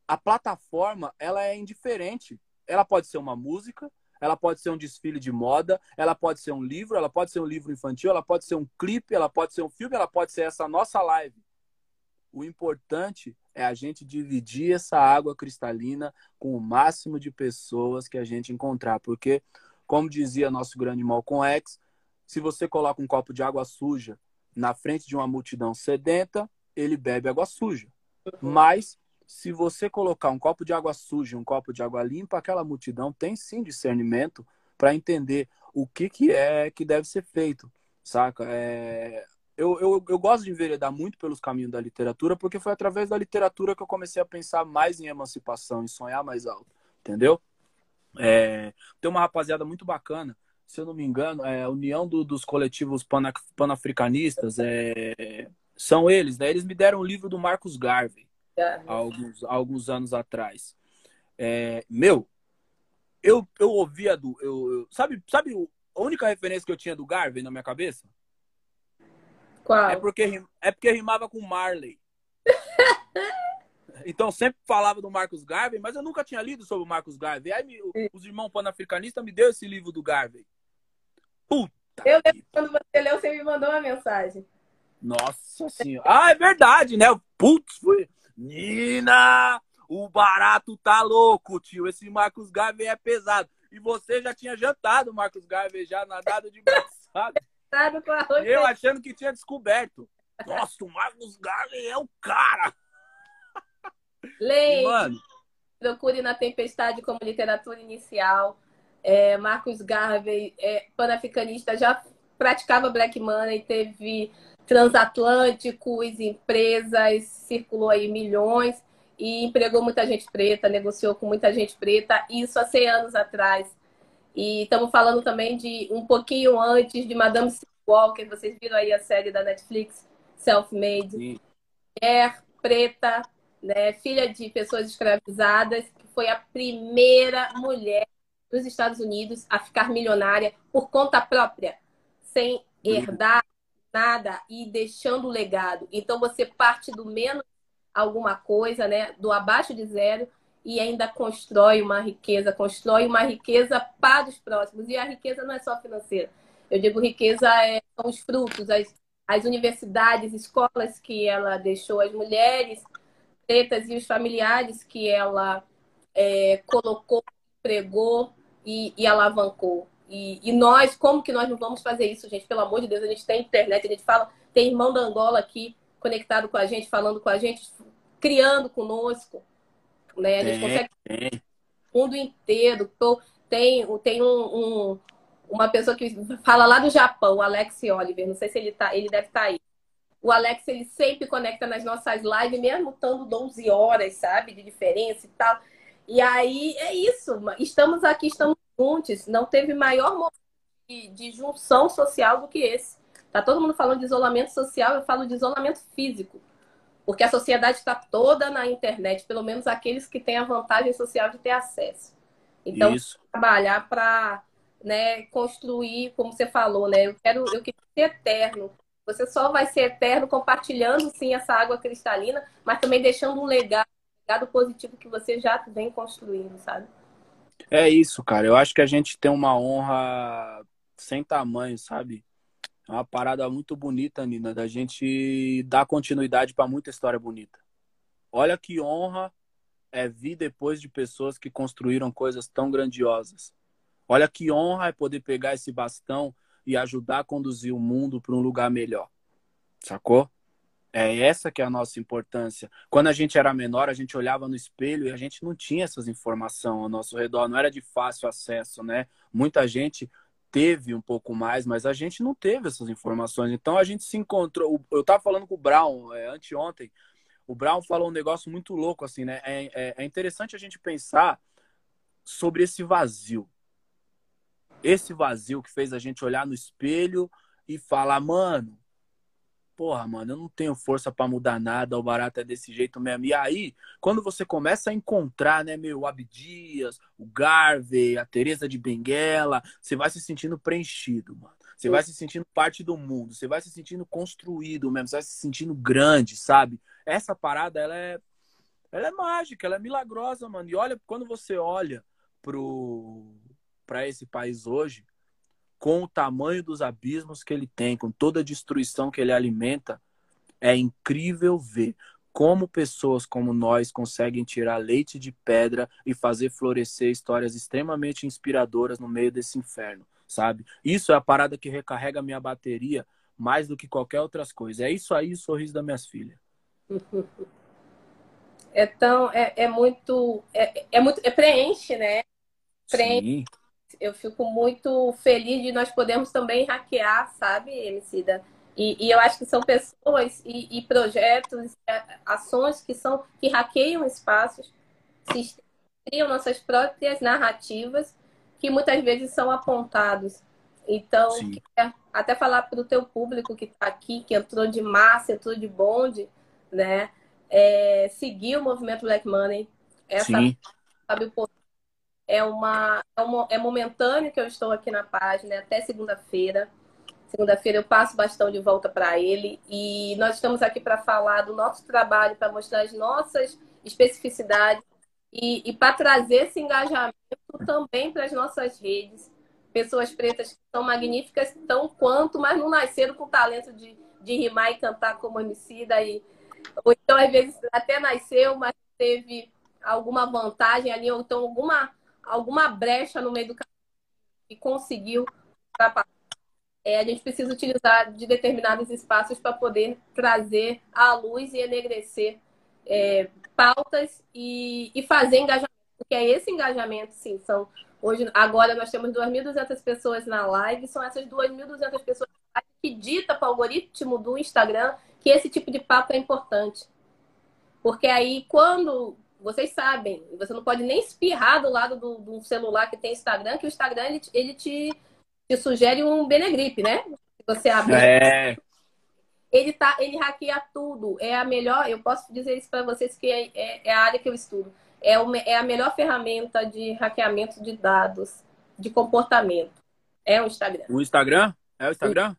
a plataforma, ela é indiferente. Ela pode ser uma música, ela pode ser um desfile de moda, ela pode ser um livro, ela pode ser um livro infantil, ela pode ser um clipe, ela pode ser um filme, ela pode ser essa nossa live. O importante é a gente dividir essa água cristalina com o máximo de pessoas que a gente encontrar, porque, como dizia nosso grande Malcolm X, se você coloca um copo de água suja na frente de uma multidão sedenta, ele bebe água suja. Mas se você colocar um copo de água suja e um copo de água limpa, aquela multidão tem sim discernimento para entender o que, que é que deve ser feito, saca? É... Eu, eu, eu gosto de enveredar muito pelos caminhos da literatura, porque foi através da literatura que eu comecei a pensar mais em emancipação, em sonhar mais alto, entendeu? É... Tem uma rapaziada muito bacana, se eu não me engano, é a União do, dos Coletivos Panafricanistas, é... são eles, né? Eles me deram o um livro do Marcos Garvey há alguns, alguns anos atrás. É, meu, eu, eu ouvia do. Eu, eu, sabe, sabe a única referência que eu tinha do Garvey na minha cabeça? Qual? É porque, é porque rimava com Marley. então sempre falava do Marcos Garvey, mas eu nunca tinha lido sobre o Marcos Garvey. Aí me, os irmãos panafricanistas me deu esse livro do Garvey. Puta! Eu lembro quando você leu, você me mandou uma mensagem. Nossa senhora. Ah, é verdade, né? Putz, foi. Nina, o barato tá louco, tio. Esse Marcos Garvey é pesado. E você já tinha jantado, Marcos Garvey, já nadado de braçado. Eu achando que tinha descoberto. Nossa, o Marcos Garvey é o cara. Leite, mano, procure na Tempestade como literatura inicial. É, Marcos Garvey, é, panafricanista, já praticava Black Money, teve transatlânticos, empresas, circulou aí milhões e empregou muita gente preta, negociou com muita gente preta, isso há 100 anos atrás. E estamos falando também de um pouquinho antes de Madame Walker, vocês viram aí a série da Netflix, Self-Made. Mulher preta, né, filha de pessoas escravizadas, que foi a primeira mulher para os Estados Unidos a ficar milionária por conta própria, sem herdar nada e deixando o legado. Então você parte do menos alguma coisa, né, do abaixo de zero e ainda constrói uma riqueza, constrói uma riqueza para os próximos. E a riqueza não é só financeira. Eu digo riqueza é, são os frutos, as, as universidades, escolas que ela deixou, as mulheres pretas e os familiares que ela é, colocou, pregou e, e alavancou. E, e, nós, como que nós não vamos fazer isso, gente? Pelo amor de Deus, a gente tem internet, a gente fala, tem irmão da Angola aqui conectado com a gente, falando com a gente, criando conosco. Né? A gente consegue o mundo inteiro. Tem, tem um, um, uma pessoa que fala lá do Japão, o Alex Oliver, não sei se ele tá, ele deve estar tá aí. O Alex, ele sempre conecta nas nossas lives, mesmo estando 12 horas, sabe, de diferença e tal. E aí é isso, estamos aqui, estamos juntos. Não teve maior momento de, de junção social do que esse. Tá todo mundo falando de isolamento social, eu falo de isolamento físico. Porque a sociedade está toda na internet, pelo menos aqueles que têm a vantagem social de ter acesso. Então, trabalhar para né, construir, como você falou, né? Eu quero, eu quero ser eterno. Você só vai ser eterno compartilhando sim essa água cristalina, mas também deixando um legado legado positivo que você já vem construindo, sabe? É isso, cara. Eu acho que a gente tem uma honra sem tamanho, sabe? É uma parada muito bonita, Nina, da gente dar continuidade para muita história bonita. Olha que honra é vir depois de pessoas que construíram coisas tão grandiosas. Olha que honra é poder pegar esse bastão e ajudar a conduzir o mundo para um lugar melhor. Sacou? É essa que é a nossa importância. Quando a gente era menor, a gente olhava no espelho e a gente não tinha essas informações ao nosso redor, não era de fácil acesso, né? Muita gente teve um pouco mais, mas a gente não teve essas informações. Então a gente se encontrou. Eu estava falando com o Brown é, anteontem. O Brown falou um negócio muito louco, assim, né? É, é, é interessante a gente pensar sobre esse vazio. Esse vazio que fez a gente olhar no espelho e falar, mano, porra, mano, eu não tenho força para mudar nada, o barato é desse jeito mesmo. E aí, quando você começa a encontrar, né, meu, o Abdias, o Garvey, a Teresa de Benguela, você vai se sentindo preenchido, mano. Você vai se sentindo parte do mundo, você vai se sentindo construído mesmo, você vai se sentindo grande, sabe? Essa parada, ela é, ela é mágica, ela é milagrosa, mano. E olha, quando você olha pro, pra esse país hoje, com o tamanho dos abismos que ele tem, com toda a destruição que ele alimenta, é incrível ver como pessoas como nós conseguem tirar leite de pedra e fazer florescer histórias extremamente inspiradoras no meio desse inferno, sabe? Isso é a parada que recarrega a minha bateria mais do que qualquer outra coisa. É isso aí o sorriso das minhas filhas. É tão, é, é muito, é, é muito, é preenche, né? Preenche. Sim eu fico muito feliz de nós podermos também hackear, sabe, Emicida? E, e eu acho que são pessoas e, e, projetos, ações que são que hackeiam espaços, criam nossas próprias narrativas que muitas vezes são apontados. Então, até falar para o teu público que está aqui, que entrou de massa, entrou de bonde, né? É, seguir o movimento Black Money. Essa, Sim. sabe, o é, uma, é, uma, é momentâneo que eu estou aqui na página até segunda-feira. Segunda-feira eu passo o bastão de volta para ele e nós estamos aqui para falar do nosso trabalho, para mostrar as nossas especificidades e, e para trazer esse engajamento também para as nossas redes. Pessoas pretas que são magníficas tão quanto, mas não nasceram com talento de, de rimar e cantar como homicida. E, ou então, às vezes, até nasceu, mas teve alguma vantagem ali, ou então alguma alguma brecha no meio do caminho e conseguiu. É, a gente precisa utilizar de determinados espaços para poder trazer à luz e enegrecer é, pautas e, e fazer engajamento, porque é esse engajamento, sim, são hoje agora nós temos 2.200 pessoas na live, são essas 2.200 pessoas que dita para o algoritmo do Instagram que esse tipo de papo é importante. Porque aí, quando vocês sabem, você não pode nem espirrar do lado do, do celular que tem Instagram, que o Instagram ele, ele te, te sugere um Benegripe, né? Você abrir. É. Ele, tá, ele hackeia tudo. É a melhor, eu posso dizer isso para vocês que é, é, é, a área que eu estudo. é, uma, é a melhor ferramenta de hackeamento de dados, de comportamento. É o Instagram. O Instagram? É o Instagram?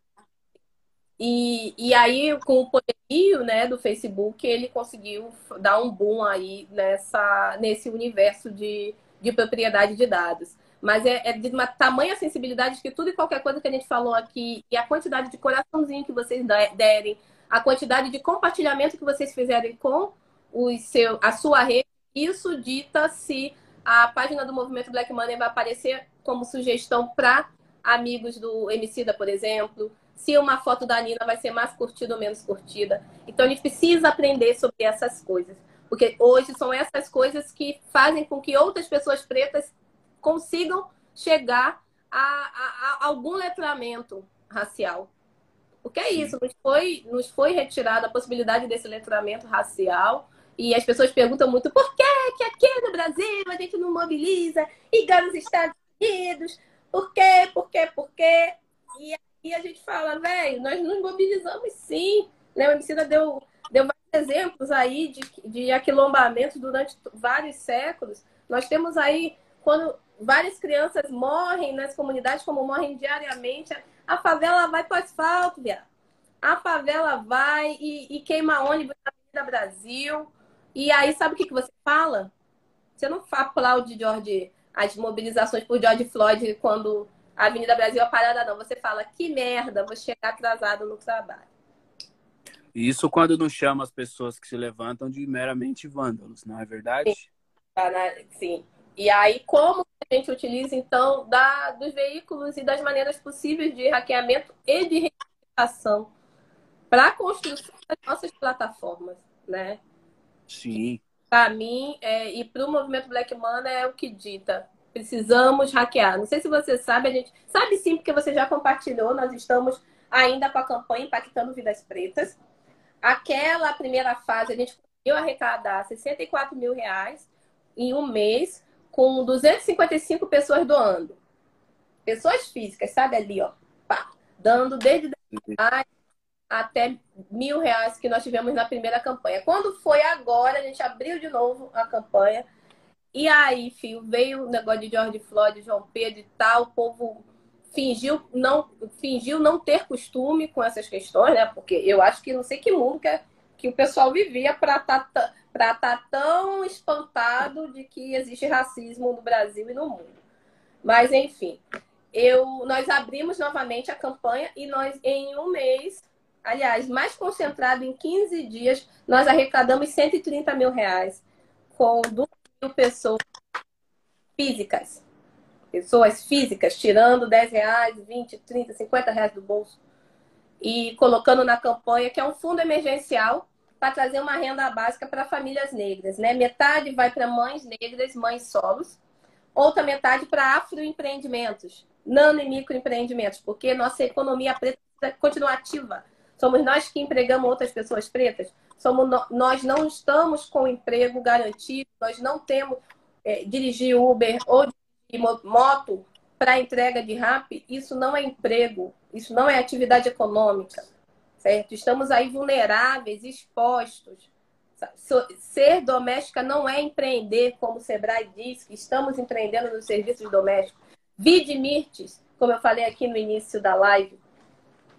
E, e aí, com o poderio né, do Facebook, ele conseguiu dar um boom aí nessa, nesse universo de, de propriedade de dados. Mas é, é, de uma tamanha sensibilidade que tudo e qualquer coisa que a gente falou aqui, e a quantidade de coraçãozinho que vocês derem, a quantidade de compartilhamento que vocês fizerem com o seu, a sua rede, isso dita se a página do Movimento Black Money vai aparecer como sugestão para amigos do Emicida, por exemplo, se uma foto da Nina vai ser mais curtida ou menos curtida. Então a gente precisa aprender sobre essas coisas. Porque hoje são essas coisas que fazem com que outras pessoas pretas consigam chegar a, a, a algum letramento racial. Porque é isso, nos foi, nos foi retirada a possibilidade desse letramento racial. E as pessoas perguntam muito por que, que aqui no Brasil a gente não mobiliza igual nos Estados Unidos? Por quê? Por quê? Por quê? E aí a gente fala, velho, nós nos mobilizamos sim. Né? O Emicida deu, deu vários exemplos aí de, de aquilombamentos durante vários séculos. Nós temos aí, quando várias crianças morrem nas comunidades, como morrem diariamente, a favela vai para o asfalto, viado. A favela vai e, e queima ônibus na Avenida Brasil. E aí, sabe o que, que você fala? Você não aplaude, George, as mobilizações por George Floyd quando a Avenida Brasil é parada, não. Você fala, que merda, vou chegar atrasado no trabalho. Isso quando não chama as pessoas que se levantam de meramente vândalos, não é verdade? Sim. Tá sim. E aí, como a gente utiliza, então, da, dos veículos e das maneiras possíveis de hackeamento e de reivindicação para a construção das nossas plataformas, né? Sim. Para mim, é, e para o movimento Black Money é o que dita. Precisamos hackear. Não sei se você sabe, a gente sabe sim, porque você já compartilhou. Nós estamos ainda com a campanha Impactando Vidas Pretas. Aquela primeira fase, a gente conseguiu arrecadar 64 mil reais em um mês, com 255 pessoas doando. Pessoas físicas, sabe ali, ó, pá, dando desde 10 reais até mil reais que nós tivemos na primeira campanha. Quando foi agora, a gente abriu de novo a campanha. E aí, filho, veio o negócio de George Floyd, João Pedro e tal, o povo fingiu não, fingiu não ter costume com essas questões, né? Porque eu acho que não sei que mundo que, é, que o pessoal vivia para estar tá, estar tá tão espantado de que existe racismo no Brasil e no mundo. Mas, enfim, eu, nós abrimos novamente a campanha e nós, em um mês, aliás, mais concentrado em 15 dias, nós arrecadamos 130 mil reais com 2 mil pessoas físicas. Pessoas físicas, tirando 10 reais, 20, 30, 50 reais do bolso e colocando na campanha, que é um fundo emergencial para trazer uma renda básica para famílias negras. Né? Metade vai para mães negras, mães solos, outra metade para afroempreendimentos, nano e microempreendimentos, porque nossa economia preta continua ativa. Somos nós que empregamos outras pessoas pretas. Somos. Nós não estamos com emprego garantido, nós não temos é, dirigir Uber ou dirigir moto para entrega de rap. Isso não é emprego, isso não é atividade econômica certo? Estamos aí vulneráveis, expostos. Ser doméstica não é empreender, como o Sebrae diz, que estamos empreendendo nos serviços domésticos. Vide Mirtes, como eu falei aqui no início da live.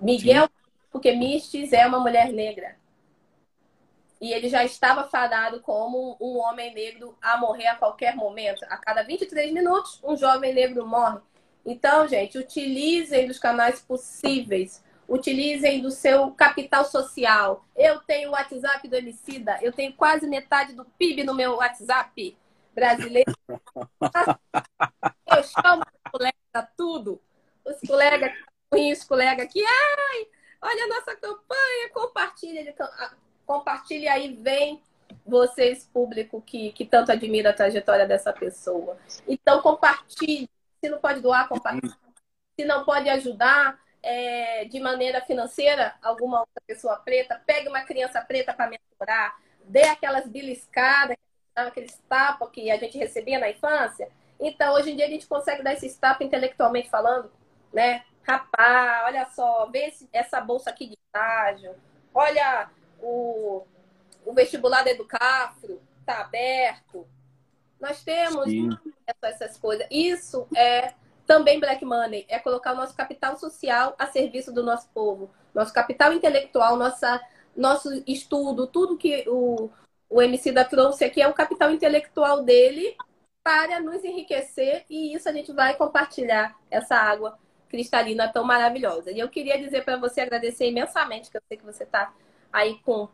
Miguel, Sim. porque Mirtes é uma mulher negra. E ele já estava fadado como um homem negro a morrer a qualquer momento. A cada 23 minutos, um jovem negro morre. Então, gente, utilizem dos canais possíveis utilizem do seu capital social. Eu tenho o WhatsApp do Emicida, eu tenho quase metade do PIB no meu WhatsApp brasileiro. Eu chamo os colegas tudo. Os colegas, os colegas aqui, ai, olha a nossa campanha, compartilha, compartilha aí, vem vocês, público que, que tanto admira a trajetória dessa pessoa. Então, compartilhe. Se não pode doar, compartilhe. Se não pode ajudar, é, de maneira financeira alguma outra pessoa preta, pegue uma criança preta para mentorar, dê aquelas beliscadas, aqueles tapas que a gente recebia na infância. Então, hoje em dia, a gente consegue dar esses tapas intelectualmente falando, né? Rapaz, olha só, vê esse, essa bolsa aqui de estágio, olha o, o vestibular do Educafro, tá aberto. Nós temos essas coisas. Isso é também black money, é colocar o nosso capital social a serviço do nosso povo, nosso capital intelectual, nossa, nosso estudo, tudo que o, o MC da trouxe aqui é o capital intelectual dele para nos enriquecer e isso a gente vai compartilhar essa água cristalina tão maravilhosa. E eu queria dizer para você agradecer imensamente, que eu sei que você está aí com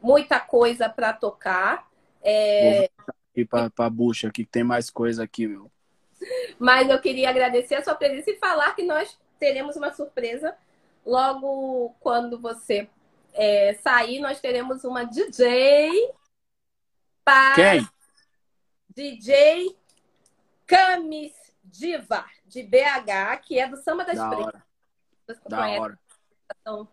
muita coisa para tocar. É... Vou para a bucha aqui, que tem mais coisa aqui, meu. Mas eu queria agradecer a sua presença e falar que nós teremos uma surpresa logo quando você é, sair. Nós teremos uma DJ para Quem? DJ Camis Diva de BH, que é do Samba das da Pretas. Hora. Da hora.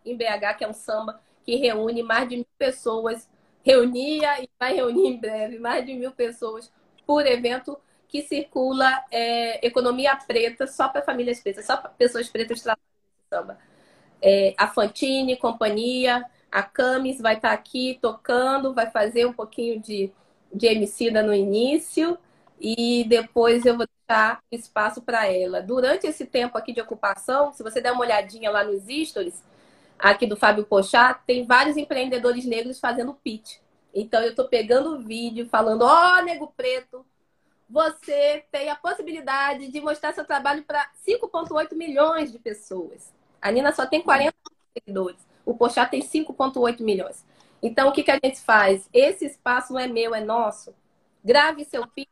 Em BH, que é um samba que reúne mais de mil pessoas, reunia e vai reunir em breve mais de mil pessoas por evento que circula é, economia preta só para famílias pretas, só para pessoas pretas trabalhando samba. É, a Fantine, companhia, a Camis vai estar tá aqui tocando, vai fazer um pouquinho de, de emicida no início e depois eu vou deixar espaço para ela. Durante esse tempo aqui de ocupação, se você der uma olhadinha lá nos stories, aqui do Fábio Pochá, tem vários empreendedores negros fazendo pitch. Então eu estou pegando o vídeo falando, ó, oh, nego preto, você tem a possibilidade de mostrar seu trabalho para 5,8 milhões de pessoas. A Nina só tem 40 seguidores. O Pochá tem 5,8 milhões. Então, o que, que a gente faz? Esse espaço não é meu, é nosso. Grave seu pitch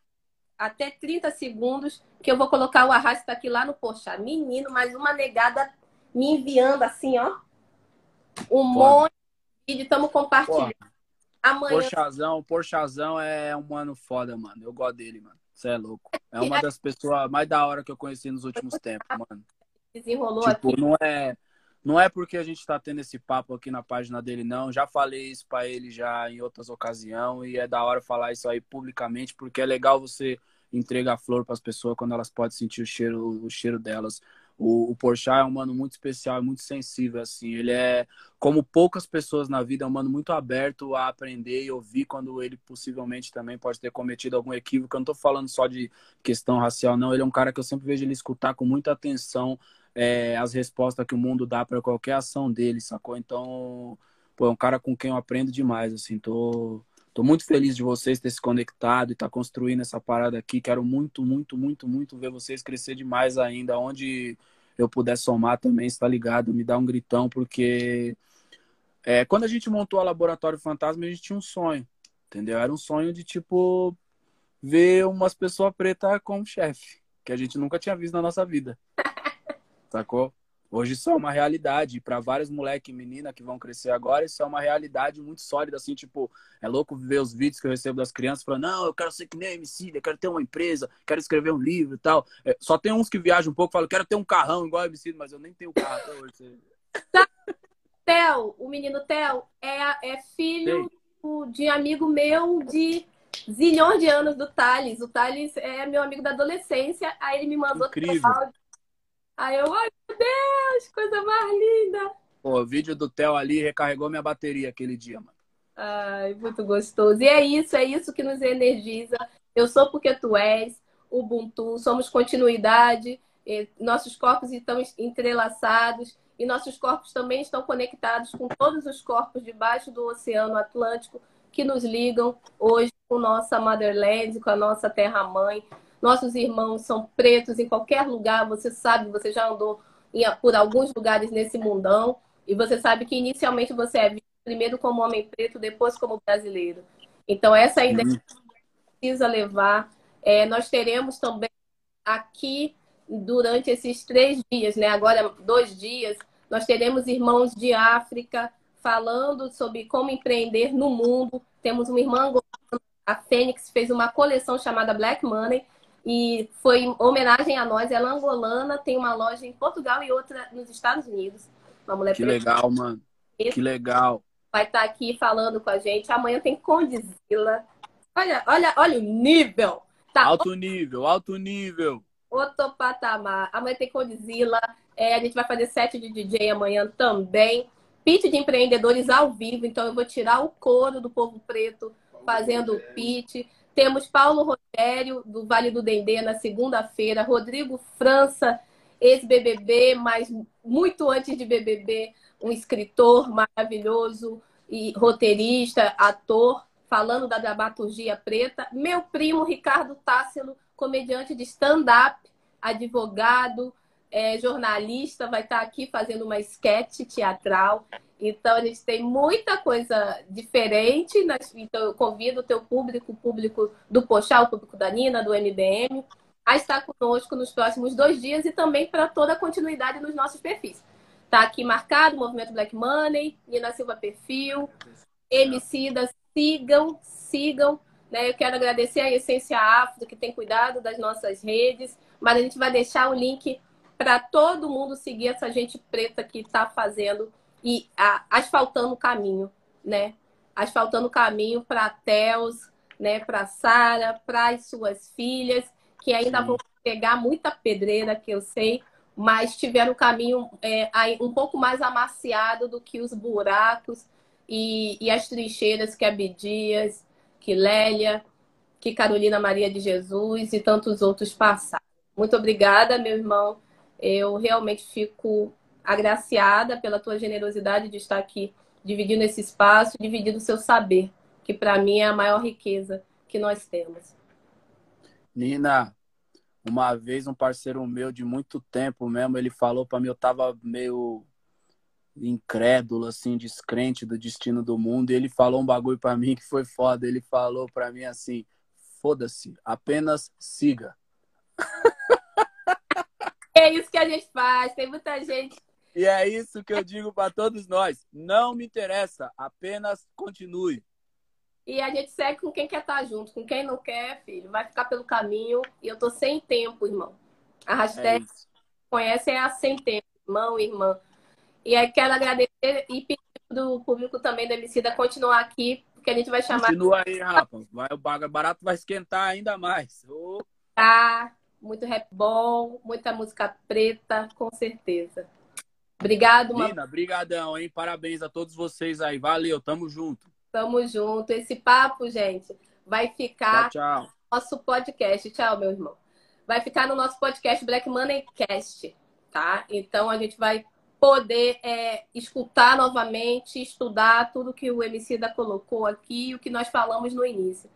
até 30 segundos, que eu vou colocar o arrasto aqui lá no Pochá. Menino, mais uma negada me enviando assim, ó. Um Pô. monte de vídeo, estamos compartilhando. Pô. Amanhã. Porchazão, Porchazão é um mano foda, mano. Eu gosto dele, mano. Você é louco. É uma das pessoas mais da hora que eu conheci nos últimos tempos, mano. Desenrolou tipo, aqui. não é, não é porque a gente tá tendo esse papo aqui na página dele, não. Já falei isso para ele já em outras ocasiões e é da hora falar isso aí publicamente, porque é legal você entregar flor para as pessoas quando elas podem sentir o cheiro, o cheiro delas. O, o Porchat é um mano muito especial, muito sensível, assim. Ele é, como poucas pessoas na vida, é um mano muito aberto a aprender e ouvir quando ele possivelmente também pode ter cometido algum equívoco. Eu não tô falando só de questão racial, não. Ele é um cara que eu sempre vejo ele escutar com muita atenção é, as respostas que o mundo dá para qualquer ação dele, sacou? Então, pô, é um cara com quem eu aprendo demais, assim. Tô, tô muito feliz de vocês ter se conectado e estar tá construindo essa parada aqui. Quero muito, muito, muito, muito ver vocês crescer demais ainda. Onde eu puder somar também, está ligado? Me dá um gritão, porque é, quando a gente montou a Laboratório Fantasma, a gente tinha um sonho, entendeu? Era um sonho de, tipo, ver umas pessoas pretas como chefe, que a gente nunca tinha visto na nossa vida. Sacou? Hoje isso é uma realidade. Para vários moleques e meninas que vão crescer agora, isso é uma realidade muito sólida, assim, tipo, é louco ver os vídeos que eu recebo das crianças falando, não, eu quero ser que nem MC, eu quero ter uma empresa, quero escrever um livro e tal. É, só tem uns que viajam um pouco e falam, quero ter um carrão igual a MC, mas eu nem tenho carro até hoje. Theo, o menino Theo é, é filho Sei. de amigo meu de zilhões de anos do Thales. O Thales é meu amigo da adolescência, aí ele me mandou Incrível. Aí eu, ai meu Deus, coisa mais linda. Pô, o vídeo do Theo ali recarregou minha bateria aquele dia, mano. Ai, muito gostoso. E é isso, é isso que nos energiza. Eu sou porque tu és, Ubuntu, somos continuidade, nossos corpos estão entrelaçados e nossos corpos também estão conectados com todos os corpos debaixo do Oceano Atlântico que nos ligam hoje com nossa Motherland, com a nossa terra-mãe. Nossos irmãos são pretos em qualquer lugar, você sabe, você já andou por alguns lugares nesse mundão, e você sabe que inicialmente você é visto primeiro como homem preto, depois como brasileiro. Então, essa é ideia uhum. precisa levar. É, nós teremos também aqui, durante esses três dias, né? agora dois dias, nós teremos irmãos de África falando sobre como empreender no mundo. Temos uma irmã, a Fênix, fez uma coleção chamada Black Money, e foi homenagem a nós. Ela é angolana, tem uma loja em Portugal e outra nos Estados Unidos. Uma mulher Que preta. legal, mano. Que legal. Vai estar tá aqui falando com a gente. Amanhã tem Condizila. Olha, olha, olha o nível. Tá alto nível, alto nível. Outro patamar. Amanhã tem Condizila. É, a gente vai fazer set de DJ amanhã também. Pitch de empreendedores ao vivo. Então eu vou tirar o couro do povo preto fazendo o pitch Temos Paulo Rogério, do Vale do Dendê, na segunda-feira. Rodrigo França, ex-BBB, mas muito antes de BBB, um escritor maravilhoso e roteirista, ator, falando da dramaturgia preta. Meu primo Ricardo Tássilo, comediante de stand-up, advogado, é, jornalista, vai estar aqui fazendo uma esquete teatral. Então, a gente tem muita coisa diferente. Então, eu convido o teu público, o público do Pochá, o público da Nina, do MBM, a estar conosco nos próximos dois dias e também para toda a continuidade nos nossos perfis. Está aqui marcado Movimento Black Money, Nina Silva Perfil, Emicida, sigam, sigam. Né? Eu quero agradecer a Essência Afro, que tem cuidado das nossas redes, mas a gente vai deixar o link para todo mundo seguir essa gente preta que está fazendo e a, asfaltando o caminho, né? Asfaltando o caminho para Teus, né? Para Sara, para as suas filhas, que ainda Sim. vão pegar muita pedreira, que eu sei, mas tiveram o caminho é, um pouco mais amaciado do que os buracos e, e as trincheiras que Abdias, que Lélia, que Carolina Maria de Jesus e tantos outros passaram. Muito obrigada, meu irmão. Eu realmente fico agraciada pela tua generosidade de estar aqui dividindo esse espaço, dividindo o seu saber, que para mim é a maior riqueza que nós temos. Nina, uma vez um parceiro meu de muito tempo mesmo, ele falou para mim, eu tava meio incrédulo, assim, descrente do destino do mundo, e ele falou um bagulho para mim que foi foda. Ele falou para mim assim: foda-se, apenas siga. É isso que a gente faz, tem muita gente. E é isso que eu digo para todos nós. Não me interessa, apenas continue. E a gente segue com quem quer estar tá junto, com quem não quer, filho, vai ficar pelo caminho. E eu tô sem tempo, irmão. A hashtag é conhece é a sem tempo, irmão, irmã. E aí quero agradecer e pedir do público também da Emicida continuar aqui, porque a gente vai chamar. Continua aí, Rafa. Vai, o barato vai esquentar ainda mais. Oh. Tá, muito rap bom, muita música preta, com certeza. Obrigado, Nina, brigadão, hein? Parabéns a todos vocês aí. Valeu, tamo junto. Tamo junto. Esse papo, gente, vai ficar tchau, tchau. no nosso podcast. Tchau, meu irmão. Vai ficar no nosso podcast Black Money Cast, tá? Então a gente vai poder é, escutar novamente, estudar tudo que o Emicida colocou aqui e o que nós falamos no início.